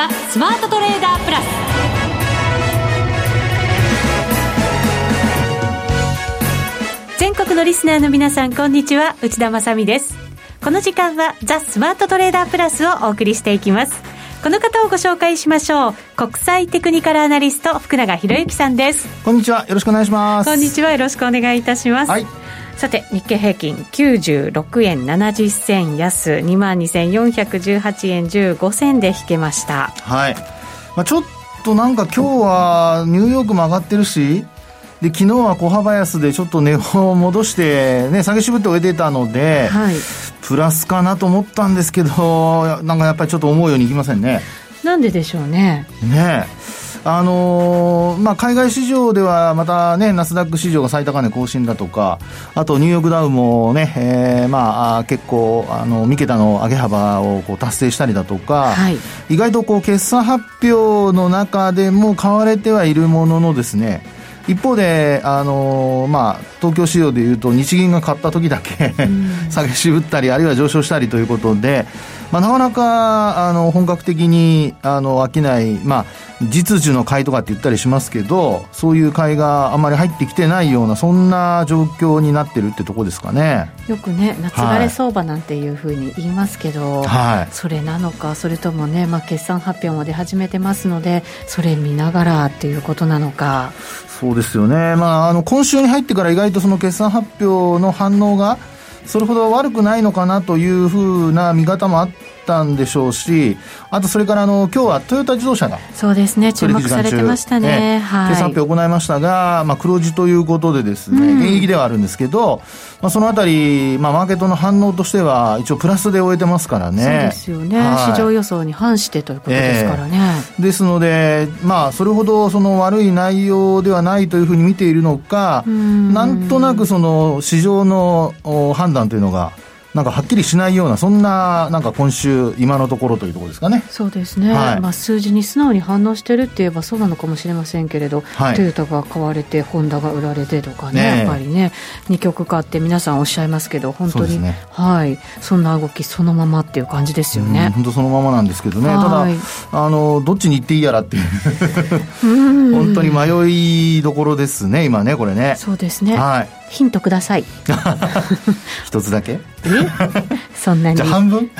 ザ・スマートトレーダープラス。全国のリスナーの皆さんこんにちは。内田まさです。この時間はザ・スマートトレーダープラスをお送りしていきます。この方をご紹介しましょう。国際テクニカルアナリスト福永博之さんです。こんにちは。よろしくお願いします。こんにちは。よろしくお願いいたします。はいさて日経平均96円70銭安2万2418円15銭で引けました。はい、まあ、ちょっとなんか今日はニューヨークも上がってるしで昨日は小幅安でちょっと値を戻してね下げ渋って終えてたので、はい、プラスかなと思ったんですけどなんかやっぱりちょっと思うようにいきませんね。なんででしょうね。ねあのー、まあ、海外市場ではまたね、ナスダック市場が最高値更新だとか、あとニューヨークダウもね、えー、まあ、結構、あの、三桁の上げ幅をこう達成したりだとか、はい、意外とこう、決算発表の中でも買われてはいるもののですね、一方で、あのー、まあ、東京市場でいうと日銀が買った時だけ 下げ渋ったりあるいは上昇したりということで、まあ、なかなかあの本格的にあの商い、まあ、実需の買いとかって言ったりしますけどそういう買いがあまり入ってきてないようなそんな状況になってるってとこですかね。よくね夏枯れ相場なんていうふうに言いますけど、はい、それなのかそれともね、まあ、決算発表も出始めてますのでそれ見ながらっていうことなのか。そうですよね、まあ、あの今週に入ってから意外とその決算発表の反応がそれほど悪くないのかなというふうな見方もあったんでしょうし、あとそれからあの今日はトヨタ自動車がそうですね、注目されてましたね、はい、決算発表を行いましたが、まあ、黒字ということでですね、うん、現役ではあるんですけど、まあ、そのあたり、まあ、マーケットの反応としては、一応プラスで終えてますからね。そうですよね、はい、市場予想に反してということですからね。えー、ですので、まあ、それほどその悪い内容ではないというふうに見ているのか、ん。なんとなくその市場の判断というのが、なんかはっきりしないような、そんななんか今週、今のところというところですかね。そうですね、はい、まあ、数字に素直に反応してるって言えばそうなのかもしれませんけれど、はい、トヨタが買われて、ホンダが売られてとかね、ねやっぱりね、二極化って皆さんおっしゃいますけど、本当に、ね、はい、そんな動き、そのままっていう感じですよね。本当そのままなんですけどね、ただあの、どっちに行っていいやらっていう。本当に迷いどころですね、今ね、これね。そうですね、はいヒントください。一つだけ？そんなに。半分？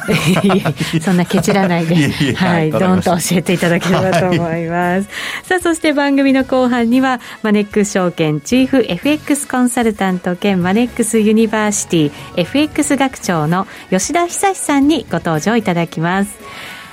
そんなケチらないで。はい。どんと教えていただければと思います。さあそして番組の後半にはマネックス証券チーフ FX コンサルタント兼マネックスユニバーシティ FX 学長の吉田恒さんにご登場いただきます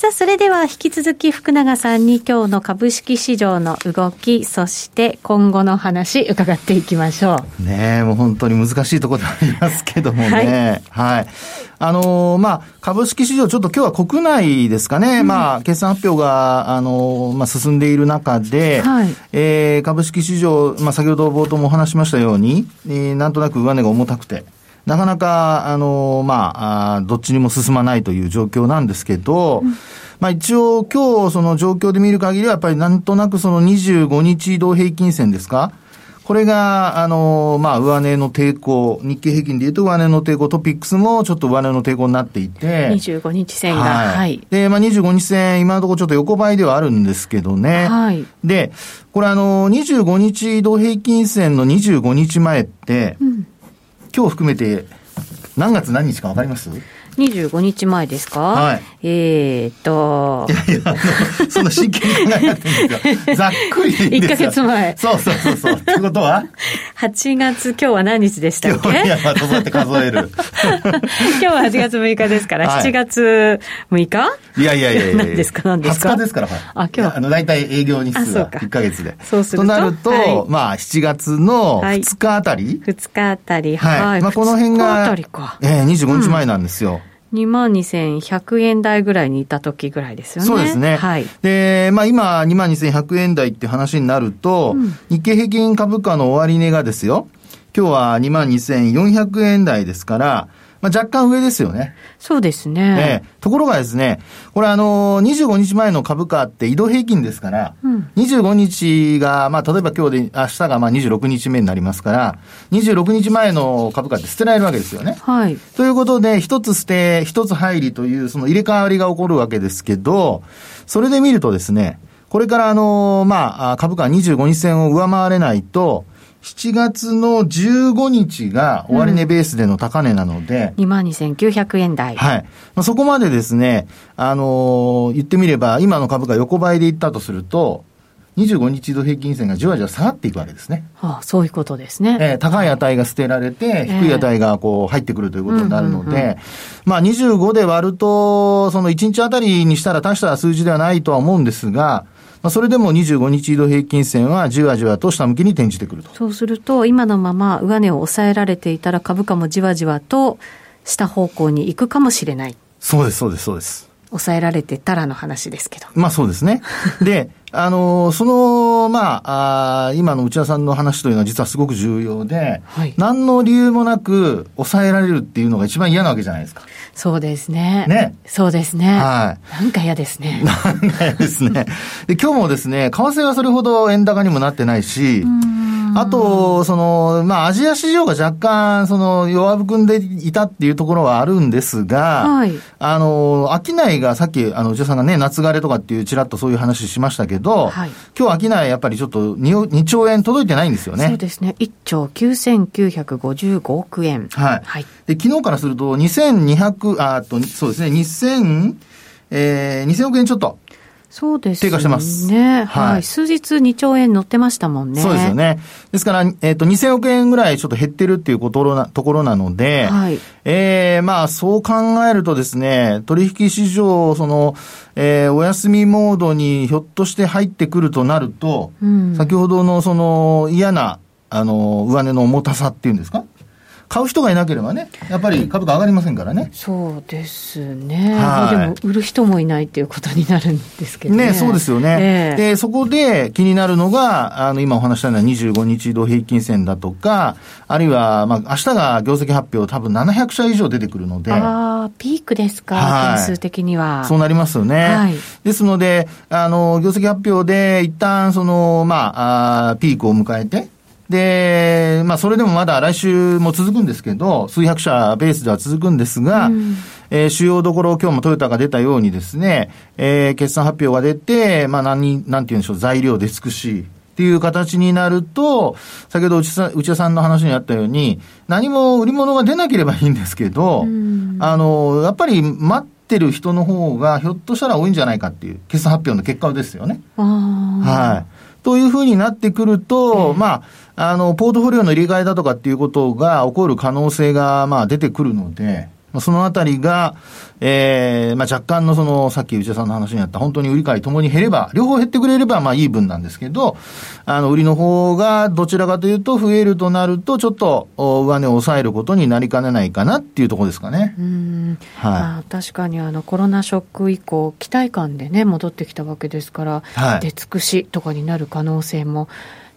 さあ、それでは引き続き福永さんに今日の株式市場の動き、そして今後の話、伺っていきましょう。ねえ、もう本当に難しいところでありますけどもね。はい、はい。あのー、まあ、株式市場、ちょっと今日は国内ですかね、うん、まあ、決算発表が、あのー、まあ、進んでいる中で、はい、えー、株式市場、まあ、先ほど冒頭もお話しましたように、えー、なんとなく上値が重たくて、なかなか、あの、まあ、あどっちにも進まないという状況なんですけど、うん、まあ一応今日その状況で見る限りはやっぱりなんとなくその25日移動平均線ですか？これが、あの、まあ、上値の抵抗、日経平均でいうと上値の抵抗、トピックスもちょっと上値の抵抗になっていて。25日線が、はい。はい、で、まあ、25日線、今のところちょっと横ばいではあるんですけどね。はい。で、これあの、25日移動平均線の25日前って、うん、今日含めて何月何日か分かります？25日前ですか？はい。えー、っと。いやいや、そんな真剣に考えなくていいんですよ。ざっくりでいいんですよ。1ヶ月前。そうそうそうそう。ってことは ?8 月、今日は何日でしたっけ？いや、まあ、どうやって数える？今日は8月6日ですから、はい、7月6日？いやいやいやいや何ですか？何ですか ?20 日ですから、はい。あ、今日。あの、大体営業日数が1ヶ月で。そうすると？となると、はい、まあ、7月の2日あたり、はい、2日あたり。はい。まあ、この辺が、2日あたりか。ええー、25日前なんですよ。うん2万2100円台ぐらいにいた時ぐらいですよね。そうですね。はい。で、まあ今、2万2100円台って話になると、うん、日経平均株価の終値がですよ、今日は2万2400円台ですから、まあ、若干上ですよね。そうですね。えー、ところがですね、これあのー、25日前の株価って移動平均ですから、うん、25日が、まあ、例えば今日で、明日がまあ26日目になりますから、26日前の株価って捨てられるわけですよね。はい。ということで、一つ捨て、一つ入りという、その入れ替わりが起こるわけですけど、それで見るとですね、これからあのー、まあ、株価25日線を上回れないと、7月の15日が終値ベースでの高値なので、うん、22,900円台。はい。まあ、そこまでですね、あのー、言ってみれば、今の株価横ばいでいったとすると、25日移動平均線がじわじわ下がっていくわけですね。はあ、そういうことですね。えー、高い値が捨てられて、低い値がこう入ってくるということになるので、まあ25で割ると、その1日あたりにしたら大した数字ではないとは思うんですが、まあ、それでも25日移動平均線はじわじわと下向きに転じてくると。そうすると、今のまま上値を抑えられていたら株価もじわじわと下方向に行くかもしれない。そうです、そうです、そうです。抑えられてたらの話ですけど。まあそうですね。で、あの、その、まあ、あ今の内田さんの話というのは実はすごく重要で、はい、何の理由もなく抑えられるっていうのが一番嫌なわけじゃないですか。そうですね。ね。そうですね。はい。なんか嫌ですね。なんか嫌ですね。で、今日もですね、為替はそれほど円高にもなってないし、あと、その、まあ、アジア市場が若干、その、弱含んでいたっていうところはあるんですが、はい、あの、商いがさっき、あの、内田さんがね、夏枯れとかっていう、ちらっとそういう話しましたけど、はい、今日商いやっぱりちょっと 2, 2兆円届いてないんですよね。そうですね。1兆9955億円。はい。はい、で、昨日からすると、2200、あと、そうですね、2000、えー、2000億円ちょっと。そうですね。低下してます。ね。はい。数日2兆円乗ってましたもんね。そうですよね。ですから、えっ、ー、と、2000億円ぐらいちょっと減ってるっていうことなところなので、はい。ええー、まあ、そう考えるとですね、取引市場、その、えー、お休みモードにひょっとして入ってくるとなると、うん、先ほどのその嫌な、あの、上値の重たさっていうんですか？買う人がいなければね、やっぱり株価上がりませんからね。そうですね。はい、でも、売る人もいないっていうことになるんですけどね。ね、そうですよね。えー、で、そこで気になるのが、あの、今お話したような25日移動平均線だとか、あるいは、まあ、明日が業績発表多分700社以上出てくるので。ああ、ピークですか、はい、点数的には。そうなりますよね。はい、ですので、あの、業績発表で一旦、その、まあ、あピークを迎えて、で、まあ、それでもまだ来週も続くんですけど、数百社ベースでは続くんですが、うん、えー、主要どころ、今日もトヨタが出たようにですね、えー、決算発表が出て、まあ、何、なんて言うんでしょう、材料出尽くし、っていう形になると、先ほど内田さんの話にあったように、何も売り物が出なければいいんですけど、うん、あの、やっぱり待ってる人の方がひょっとしたら多いんじゃないかっていう、決算発表の結果ですよね。はい。というふうになってくると、まあ、あの、ポートフォリオの入れ替えだとかっていうことが起こる可能性が、まあ、出てくるので、そのあたりが、ええー、まあ、若干のその、さっき内田さんの話にあった、本当に売り買いともに減れば、両方減ってくれれば、まあ、いい分なんですけど、あの、売りの方がどちらかというと増えるとなると、ちょっと、上値を抑えることになりかねないかなっていうところですかね。うん。はい。まあ、確かにあの、コロナショック以降、期待感でね、戻ってきたわけですから、はい、出尽くしとかになる可能性も、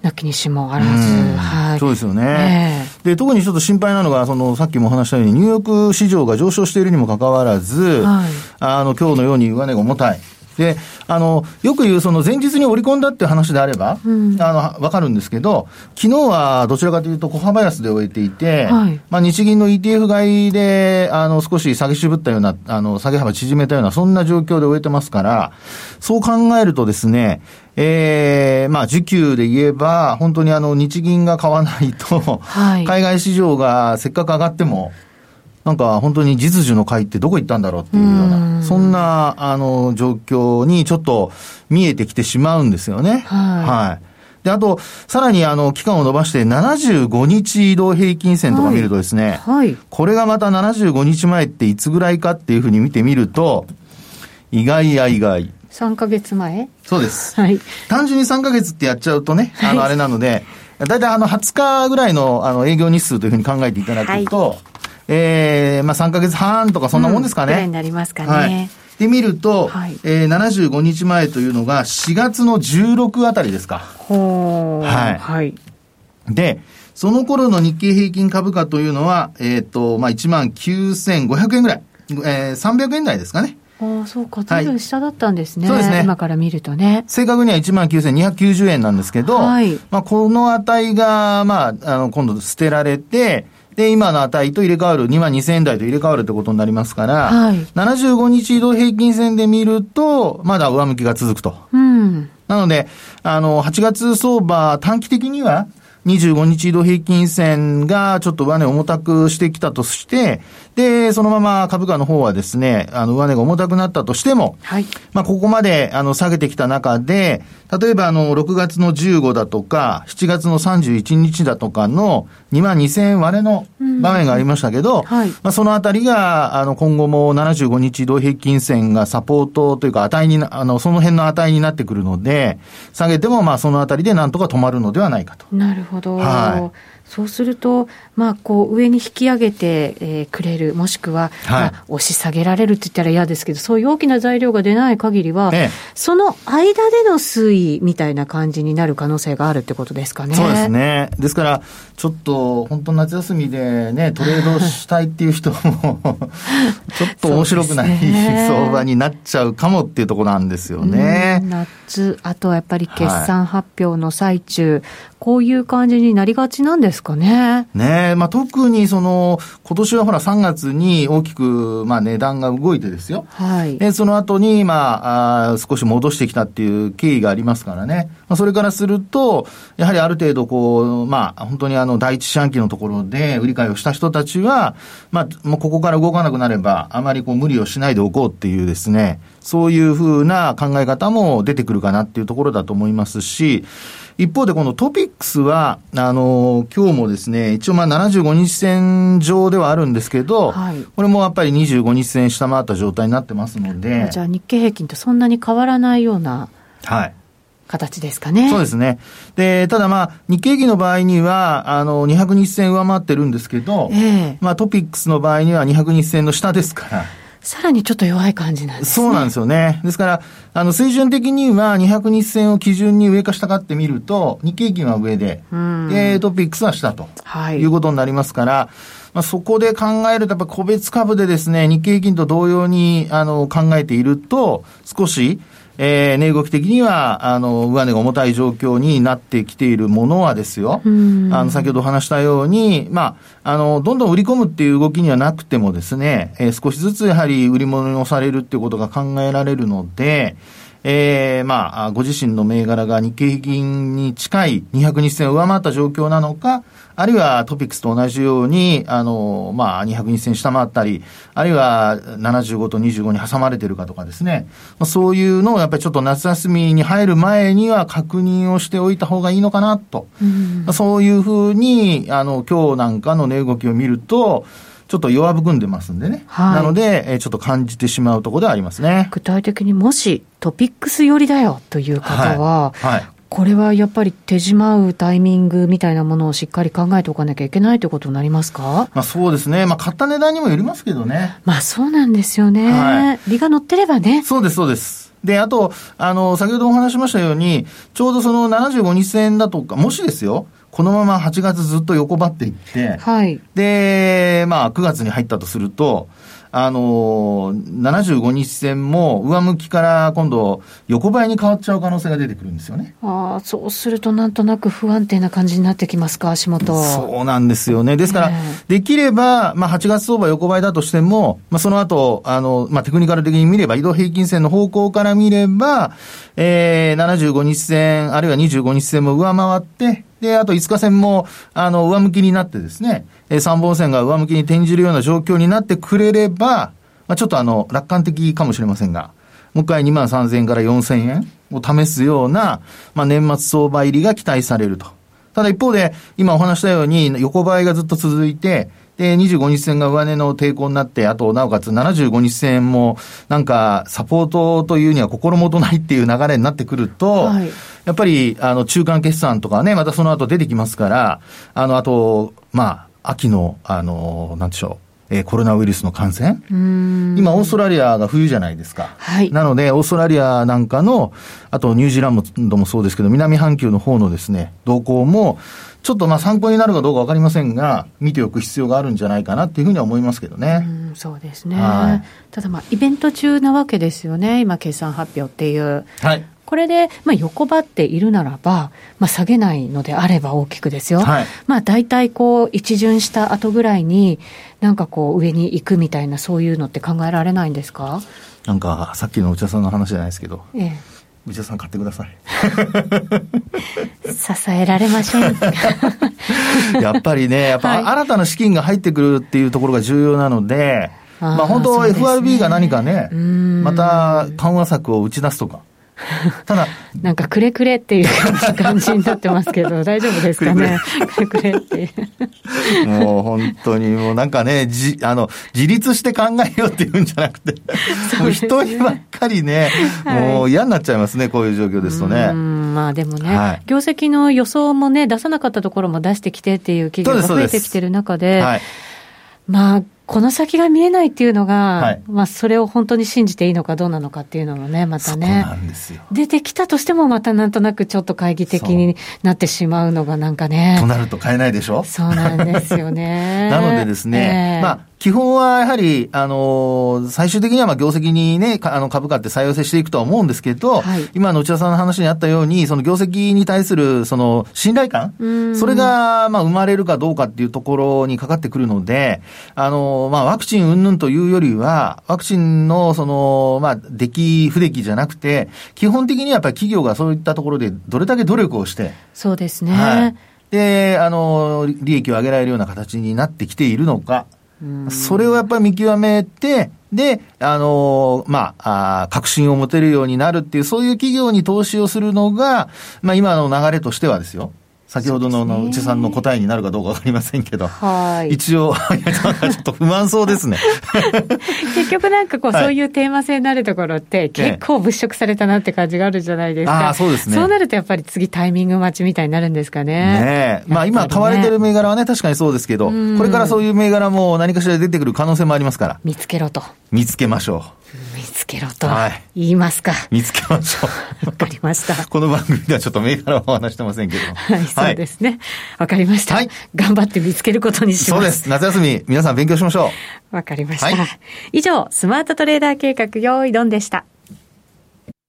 なきにしもあらず、はい、そうですよね、えー、で特にちょっと心配なのがその、さっきもお話したように、ニューヨーク市場が上昇しているにもかかわらず、はい、あの今日のように上値が重たい。で、あの、よく言うその前日に織り込んだっていう話であれば、うん、あの、わかるんですけど、昨日はどちらかというと小幅安で終えていて、はい、まあ日銀の ETF 買いで、あの、少し下げ渋ったような、あの、下げ幅縮めたような、そんな状況で終えてますから、そう考えるとですね、ええー、まあ、需給で言えば、本当にあの、日銀が買わないと、はい、海外市場がせっかく上がっても、なんか本当に実需の買いってどこ行ったんだろうっていうような、そんな、あの、状況にちょっと見えてきてしまうんですよね。はい。はい。で、あと、さらにあの、期間を延ばして75日移動平均線とか見るとですね、はい。はい、これがまた75日前っていつぐらいかっていうふうに見てみると、意外や意外。3か月前？そうです。はい。単純に3か月ってやっちゃうとね、あの、あれなので、だいたいあの、20日ぐらいのあの営業日数というふうに考えていただくと、はいえー、まあ3ヶ月半とかそんなもんですかね。うん、になりますかね。はいで見ると、はい、えー、75日前というのが4月の16あたりですか。ほはい。はい。で、その頃の日経平均株価というのは、えっ、ー、と、まあ、1万9500円ぐらい。えー、300円台ですかね。ああ、そうか。ずいぶん下だったんですね。はい、そうですね。今から見るとね。正確には1万9290円なんですけど、はい、まあ、この値が、まあ、あの、今度捨てられて、で、今の値と入れ替わる、2万2000円台と入れ替わるってことになりますから、はい、75日移動平均線で見ると、まだ上向きが続くと。うん、なので、あの、8月相場、短期的には、25日移動平均線がちょっと上値重たくしてきたとして、で、そのまま株価の方はですね、あの、上値が重たくなったとしても、はい。まあ、ここまで、あの、下げてきた中で、例えば、あの、6月の15だとか、7月の31日だとかの2万2000円割れの場面がありましたけど、うん、はい。まあ、そのあたりが、あの、今後も75日移動平均線がサポートというか、値にあの、その辺の値になってくるので、下げても、まあ、そのあたりでなんとか止まるのではないかと。なるほど。はい。そうすると、まあ、こう上に引き上げて、えー、くれる、もしくは、はい、まあ、押し下げられるって言ったら嫌ですけど、そういう大きな材料が出ない限りは、ええ、その間での推移みたいな感じになる可能性があるってことですかね。そうですね。ですから、ちょっと本当夏休みでね、トレードしたいっていう人も ちょっと面白くない、ね、相場になっちゃうかもっていうところなんですよね。夏、あとはやっぱり決算発表の最中、はい、こういう感じになりがちなんですかね。ねまあ特にその、今年はほら3月に大きく、まあ値段が動いてですよ。はい。で、その後に、まあ、あ少し戻してきたっていう経緯がありますからね。まあそれからすると、やはりある程度こう、まあ本当にあの第一四半期のところで売り買いをした人たちは、まあもうここから動かなくなれば、あまりこう無理をしないでおこうっていうですね、そういうふうな考え方も出てくるかなっていうところだと思いますし、一方でこのトピックスは、あの、今日もですね、一応まあ75日線上ではあるんですけど、はい、これもやっぱり25日線下回った状態になってますので。じゃあ日経平均とそんなに変わらないような。はい。形ですかね。そうですね。で、ただまあ、日経平均の場合には、あの、200日線上回ってるんですけど、ええまあトピックスの場合には200日線の下ですから。さらにちょっと弱い感じなんですね。そうなんですよね。ですから、あの、水準的には200日線を基準に上か下かってみると、日経金は上で、で、トピックスは下と、はい、いうことになりますから、まあ、そこで考えると、やっぱ個別株でですね、日経金と同様に、あの、考えていると、少し、えー、値動き的には、あの、上値が重たい状況になってきているものはですよ、あの、先ほど話したように、まあ、あの、どんどん売り込むっていう動きにはなくてもですね、えー、少しずつやはり売り物に押されるっていうことが考えられるので、えー、まあ、ご自身の銘柄が日経平均に近い200日線を上回った状況なのか、あるいはトピックスと同じように、あの、まあ、200日線下回ったり、あるいは75と25に挟まれてるかとかですね、そういうのをやっぱりちょっと夏休みに入る前には確認をしておいた方がいいのかなと。うん、そういうふうに、あの、今日なんかの値動きを見ると、ちょっと弱含んでますんでね。はい、なので、えー、ちょっと感じてしまうところではありますね。具体的にもしトピックス寄りだよという方は、はい、はい、これはやっぱり手締まうタイミングみたいなものをしっかり考えておかなきゃいけないということになりますか？まあそうですね。まあ買った値段にもよりますけどね。まあそうなんですよね。はい、利が乗ってればね。そうです、そうです。で、あと、あの、先ほどもお話しましたように、ちょうどその75日線だとか、もしですよ、このまま8月ずっと横ばっていって、はい、で、まあ、9月に入ったとすると、あの75日線も上向きから今度、横ばいに変わっちゃう可能性が出てくるんですよね。ああ、そうするとなんとなく不安定な感じになってきますか、足元。そうなんですよね。ですから、できれば、まあ、8月相場横ばいだとしても、まあ、その後、あの、まあ、テクニカル的に見れば、移動平均線の方向から見れば、えー、75日線、あるいは25日線も上回って、で、あと5日線も、あの、上向きになってですね、えー、3本線が上向きに転じるような状況になってくれれば、まあ、ちょっとあの、楽観的かもしれませんが、もう一回2万3000円から4000円を試すような、まあ、年末相場入りが期待されると。ただ一方で、今お話したように、横ばいがずっと続いて、で、25日線が上値の抵抗になって、あと、なおかつ75日線も、なんか、サポートというには心もとないっていう流れになってくると、はい、やっぱり、あの、中間決算とかね、またその後出てきますから、あの、あと、まあ、秋の、あの、なんでしょう、えー、コロナウイルスの感染。今、オーストラリアが冬じゃないですか。はい。なので、オーストラリアなんかの、あとニュージーランドもそうですけど、南半球の方のですね、動向も、ちょっとまあ参考になるかどうかわかりませんが、見ておく必要があるんじゃないかなっていうふうには思いますけどね。うそうですね。はい、ただまあ、イベント中なわけですよね、今、決算発表っていう。はい。これで、まあ、横ばっているならば、まあ、下げないのであれば大きくですよ。はい、まあ、大体こう、一巡した後ぐらいに、なんかこう、上に行くみたいな、そういうのって考えられないんですか？なんか、さっきの内田さんの話じゃないですけど。ええ。内田さん買ってください。支えられません。やっぱりね、やっぱ新たな資金が入ってくるっていうところが重要なので、はい、まあ本当 FRB が何かね、また緩和策を打ち出すとか。ただ、なんかくれくれっていう 感じになってますけど、大丈夫ですかね？くれくれって。もう本当にもうなんかね、じ、あの、自立して考えようっていうんじゃなくて、もう人にばっかりね、もう嫌になっちゃいますね、こういう状況ですとね。まあでもね、はい、業績の予想もね、出さなかったところも出してきてっていう企業が増えてきてる中で、はい、まあ、この先が見えないっていうのが、はい、まあ、それを本当に信じていいのかどうなのかっていうのもね、またね。出てきたとしても、またなんとなくちょっと懐疑的になってしまうのがなんかね。となると買えないでしょ？そうなんですよね。なのでですね、えー、まあ、基本はやはり、あの、最終的にはまあ業績にね、あの株価って再寄せしていくとは思うんですけど、はい、今の内田さんの話にあったように、その業績に対するその信頼感、それがまあ生まれるかどうかっていうところにかかってくるので、あの、まあワクチン云々というよりは、ワクチンのその、まあ、出来不出来じゃなくて、基本的にはやっぱり企業がそういったところでどれだけ努力をして、そうですね。はい、で、あの、利益を上げられるような形になってきているのか、それをやっぱり見極めて、で、あの、まあ、あ確信を持てるようになるっていう、そういう企業に投資をするのが、まあ、今の流れとしてはですよ。先ほどのの内さんの答えになるかどうかわかりませんけど、はい、一応、ちょっと不満そうですね。結局なんかこう、はい、そういうテーマ性になるところって、結構物色されたなって感じがあるじゃないですか。あそうですね。そうなるとやっぱり次タイミング待ちみたいになるんですかね。ねまあ今買われてる銘柄はね、確かにそうですけど、これからそういう銘柄も何かしら出てくる可能性もありますから。見つけろと。見つけましょう。見つけろと言いますか。はい、見つけましょう。わかりました。この番組ではちょっと銘柄はお話してませんけど。はい、そうですね。わかりました。はい。頑張って見つけることにします。そうです。夏休み、皆さん勉強しましょう。わかりました。はい、以上、スマートトレーダー計画用意ドンでした。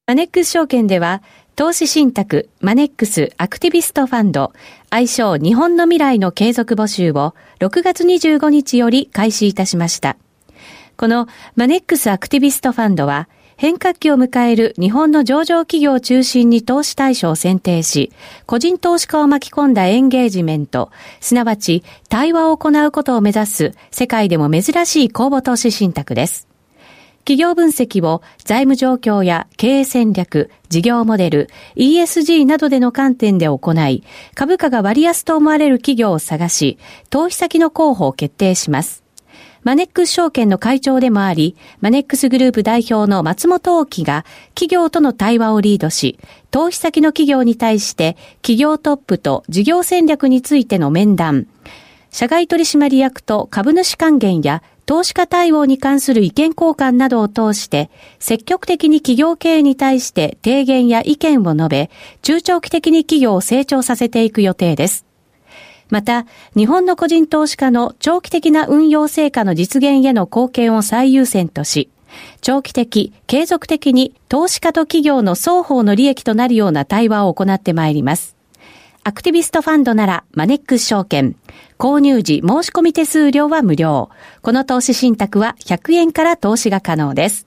マネックス証券では、投資信託マネックスアクティビストファンド愛称日本の未来の継続募集を6月25日より開始いたしました。このマネックスアクティビストファンドは、変革期を迎える日本の上場企業を中心に投資対象を選定し、個人投資家を巻き込んだエンゲージメント、すなわち対話を行うことを目指す世界でも珍しい公募投資信託です。企業分析を財務状況や経営戦略、事業モデル、ESG などでの観点で行い、株価が割安と思われる企業を探し、投資先の候補を決定します。マネックス証券の会長でもあり、マネックスグループ代表の松本大樹が企業との対話をリードし、投資先の企業に対して企業トップと事業戦略についての面談、社外取締役と株主還元や投資家対応に関する意見交換などを通して、積極的に企業経営に対して提言や意見を述べ、中長期的に企業を成長させていく予定です。また、日本の個人投資家の長期的な運用成果の実現への貢献を最優先とし、長期的、継続的に投資家と企業の双方の利益となるような対話を行ってまいります。アクティビストファンドならマネックス証券。購入時申し込み手数料は無料。この投資信託は100円から投資が可能です。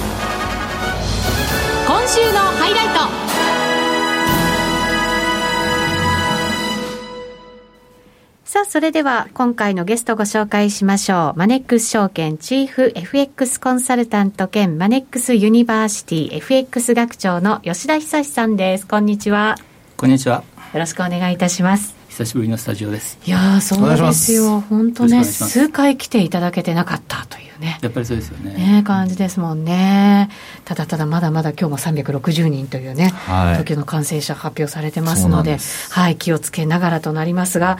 今週のハイライトさあ、それでは今回のゲストご紹介しましょう。マネックス証券チーフ FX コンサルタント兼マネックスユニバーシティ FX 学長の吉田恒さんです。こんにちは。こんにちは。よろしくお願いいたします。久しぶりのスタジオです。いやそうですよ。本当ね、数回来ていただけてなかったというね。やっぱりそうですよね。ね感じですもんね。ただただまだまだ今日も360人というね、はい、時の感染者発表されてますので、ではい、気をつけながらとなりますが、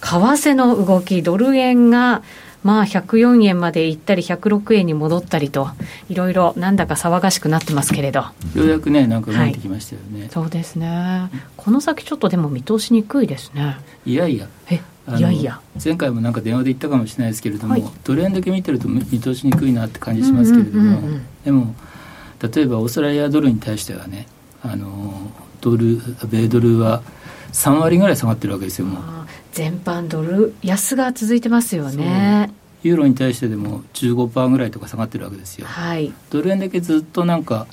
為替の動き、ドル円が、まあ、104円まで行ったり、106円に戻ったりと、いろいろなんだか騒がしくなってますけれど。ようやくね、なんか動いてきましたよね、はい、そうですね。この先、ちょっとでも見通しにくいですね。いやいや。えいやいや前回もなんか電話で言ったかもしれないですけれども、はい、ドル円だけ見てると見通しにくいなって感じしますけれども、でも例えばオーストラリアドルに対してはねあのドル米ドルは3割ぐらい下がってるわけですよもう全般ドル安が続いてますよねユーロに対してでも15%ぐらいとか下がってるわけですよ、はい、ドル円だけずっとなんか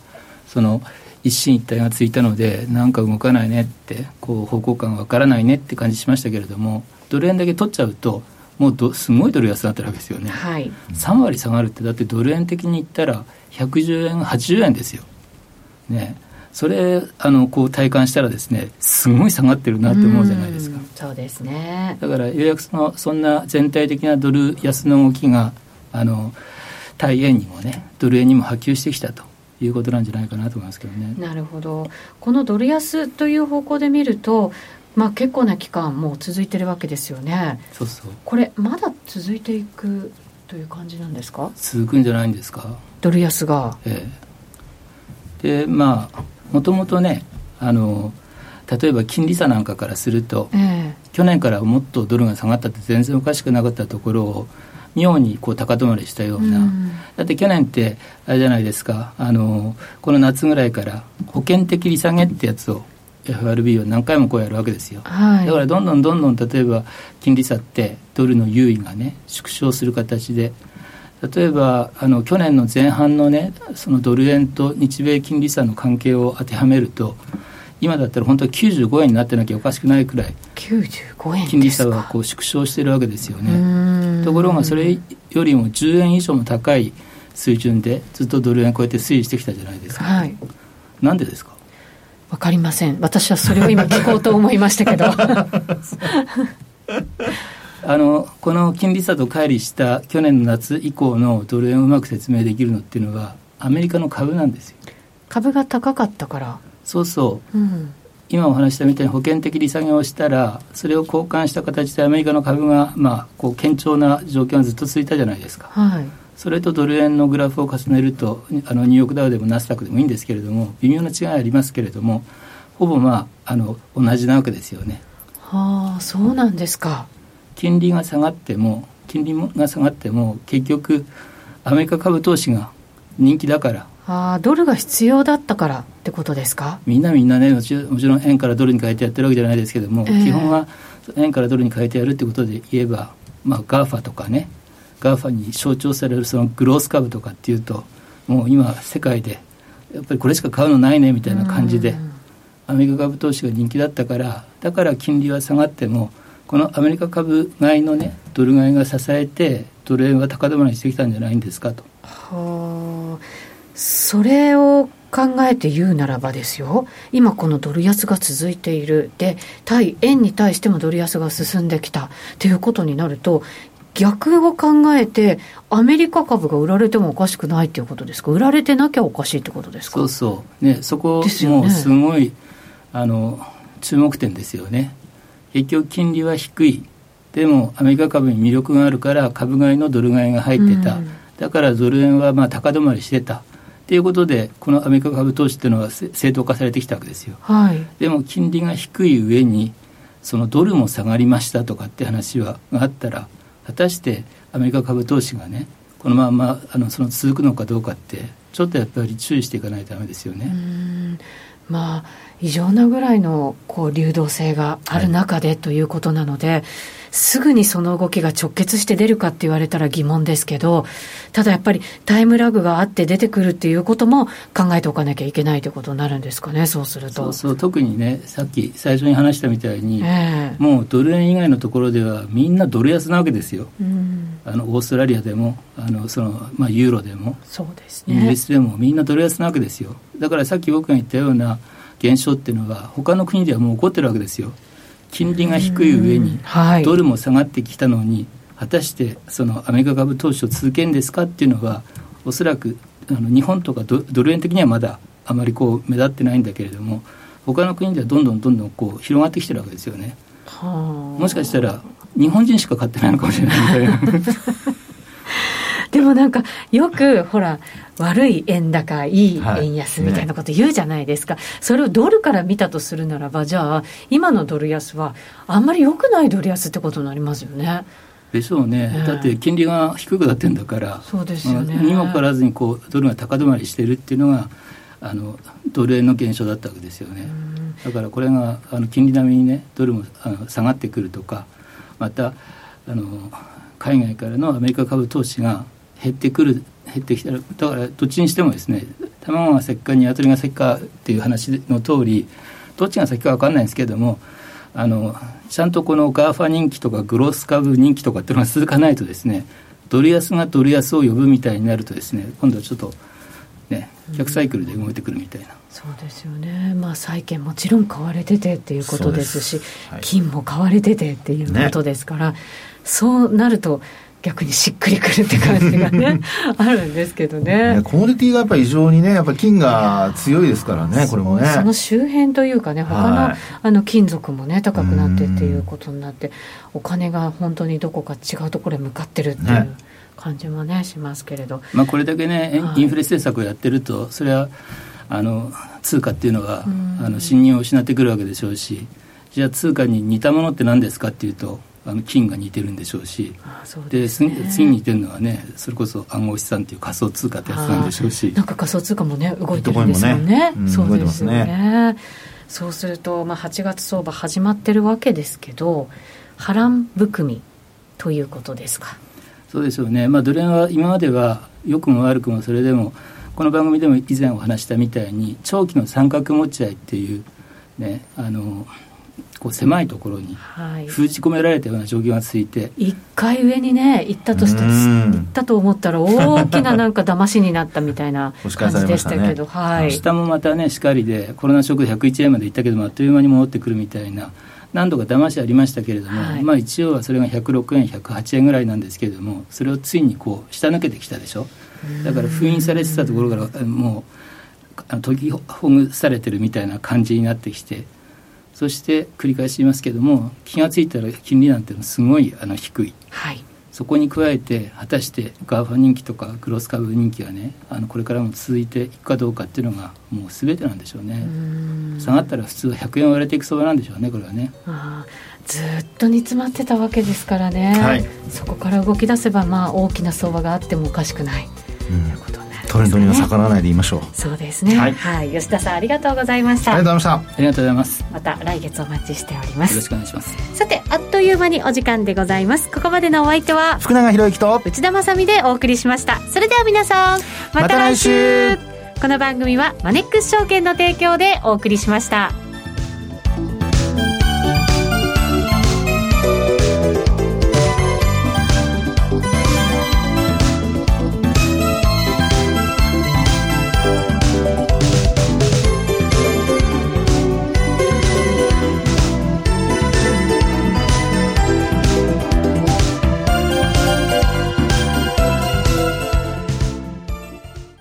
その一進一退がついたのでなんか動かないねってこう方向感がわからないねって感じしましたけれどもドル円だけ取っちゃうともうどすごいドル安になってるわけですよね、はい、3割下がるってだってドル円的に言ったら110円80円ですよ。ねそれあのこう体感したらですねすごい下がってるなって思うじゃないですか。そうですね。だからようやくそのそんな全体的なドル安の動きがあの対円にもねドル円にも波及してきたということなんじゃないかなと思いますけどね。なるほど。このドル安という方向で見るとまあ、結構な期間もう続いてるわけですよね。そうそう。これまだ続いていくという感じなんですか？続くんじゃないんですか？ドル安が。ええ。でまあもともとねあの例えば金利差なんかからすると、えー、去年からもっとドルが下がったって全然おかしくなかったところを妙にこう高止まりしたような、うん、だって去年ってあれじゃないですかあのこの夏ぐらいから保険的利下げってやつを FRB は何回もこうやるわけですよ、はい、だからどんどんどんどん例えば金利差ってドルの優位がね縮小する形で例えばあの去年の前半のねそのドル円と日米金利差の関係を当てはめると今だったら本当は95円になってなきゃおかしくないくらい95円金利差はこう縮小してるわけですよね。ところがそれよりも10円以上も高い水準でずっとドル円こうやって推移してきたじゃないですか、はい、なんでですか？わかりません。私はそれを今聞こうと思いましたけど あのこの金利差と乖離した去年の夏以降のドル円をうまく説明できるのっていうのはアメリカの株なんですよ。株が高かったから。そうそう、うん、今お話したみたいに保険的利下げをしたらそれを交換した形でアメリカの株が、まあ、こう堅調な状況がずっと続いたじゃないですか、はい、それとドル円のグラフを重ねるとあのニューヨークダウでもナスダックでもいいんですけれども微妙な違いありますけれどもほぼまああの同じなわけですよね。はあそうなんですか。金利が下がっても金利が下がっても結局アメリカ株投資が人気だから。あドルが必要だったからってことですか？みんなみんなねもちろん円からドルに変えてやってるわけじゃないですけども、えー、基本は円からドルに変えてやるってことで言えば、まあ、ガーファとかねガーファに象徴されるそのグロース株とかっていうともう今世界でやっぱりこれしか買うのないねみたいな感じでアメリカ株投資が人気だったからだから金利は下がってもこのアメリカ株買いのねドル買いが支えてドル円は高止まりしてきたんじゃないんですかと。はあ。それを考えて言うならばですよ。今このドル安が続いている。で対円に対してもドル安が進んできた。っていうことになると逆を考えて、アメリカ株が売られてもおかしくないっていうことですか、売られてなきゃおかしいってことですか？そうそう、ね、そこもすごい、ね、あの注目点ですよね。結局、金利は低い、でもアメリカ株に魅力があるから、株買いのドル買いが入ってた、うん、だからドル円はまあ高止まりしてた。ということで、このアメリカ株投資っていうのは正当化されてきたわけですよ。はい、でも金利が低い上に、そのドルも下がりましたとかって話はがあったら、果たしてアメリカ株投資がねこのままあのその続くのかどうかってちょっとやっぱり注意していかないとダメですよね。まあ異常なぐらいのこう流動性がある中でということなので、はいすぐにその動きが直結して出るかって言われたら疑問ですけど、ただやっぱりタイムラグがあって出てくるっていうことも考えておかなきゃいけないということになるんですかね、そうすると。そう特にね、さっき最初に話したみたいに、えー、もうドル円以外のところではみんなドル安なわけですよ。うん、あのオーストラリアでも、あのそのまあ、ユーロでも、そうですね、イギリスでもみんなドル安なわけですよ。だからさっき僕が言ったような現象っていうのは、他の国ではもう起こってるわけですよ。金利が低い上に、ドルも下がってきたのに、果たしてそのアメリカ株投資を続けるんですかっていうのは、おそらくあの日本とかドドル円的にはまだあまりこう目立ってないんだけれども、他の国ではどんどんどんどんこう広がってきてるわけですよね。もしかしたら日本人しか買ってないのかもしれないみたいな。でもなんかよくほら悪い円高いい円安みたいなこと言うじゃないですか、はいね、それをドルから見たとするならばじゃあ今のドル安はあんまり良くないドル安ってことになりますよね。でしょうね、えー、だって金利が低くなってるんだからそうですよね、にもかかわらずにこうドルが高止まりしてるっていうのがあのドル円の現象だったわけですよね。だからこれがあの金利並みにねドルもあの下がってくるとかまたあの海外からのアメリカ株投資が減ってくる減ってきた。らだからどっちにしてもですね卵が先か鶏が先かっていう話の通りどっちが先か分かんないんですけれどもあのちゃんとこの GAFA 人気とかグロース株人気とかっていうのが続かないとですねドル安がドル安を呼ぶみたいになるとですね今度はちょっとね逆サイクルで動いてくるみたいな。そうですよね、まあ、債券もちろん買われててっていうことですし、はい、金も買われててっていうことですから、ね、そうなると逆にしっくりくるって感じがね あるんですけどね。ねコモディティがやっぱり異常にねやっぱ金が強いですからねこれもね。その周辺というかね他のはい、あの金属もね高くなってっていうことになってお金が本当にどこか違うところへ向かってるっていう、感じもねしますけれど、まあ、これだけね、インフレ政策をやってるとそれはあの通貨っていうのは、あの信任を失ってくるわけでしょうしじゃあ通貨に似たものって何ですかっていうとあの金が似てるんでしょうしで、ね、次に似てるのはねそれこそ暗号資産っていう仮想通貨ってやつなんでしょうしなんか仮想通貨もね動いてるんですよね、ねうん、そうですよね。そうすると、まあ、8月相場始まってるわけですけど波乱含みということですか。そうですよね、まあ、ドル円は今までは良くも悪くもそれでもこの番組でも以前お話したみたいに長期の三角持ち合いっていうねあのこう狭いところに封じ込められたような状況が続いて、一、回上にね行ったとして行ったと思ったら大きななんか騙しになったみたいな 感じでしたけど、ね、はい、下もまたねしかりでコロナショックで101円まで行ったけどもあっという間に戻ってくるみたいな何度か騙しありましたけれども、はい、まあ一応はそれが106円108円ぐらいなんですけれどもそれをついにこう下抜けてきたでしょ？だから封印されてたところからもう解きほぐされてるみたいな感じになってきてそして繰り返し言いますけども気が付いたら金利なんていうのはすごいあの低い、はい、そこに加えて果たして GAFA 人気とかグロース株人気がねあのこれからも続いていくかどうかっていうのがもう全てなんでしょうね。下がったら普通は100円割れていく相場なんでしょうねこれはね。ずっと煮詰まってたわけですからね、はい、そこから動き出せばまあ大きな相場があってもおかしくない、うことトレンドには逆らわないで言いましょう。そうですね、はい、はい、吉田さんありがとうございました。ありがとうございました。ありがとうございます。また来月お待ちしております。よろしくお願いします。さてあっという間にお時間でございます。ここまでのお相手は福永博之と内田まさでお送りしました。それでは皆さんまた来週。ま、来週。この番組はマネックス証券の提供でお送りしました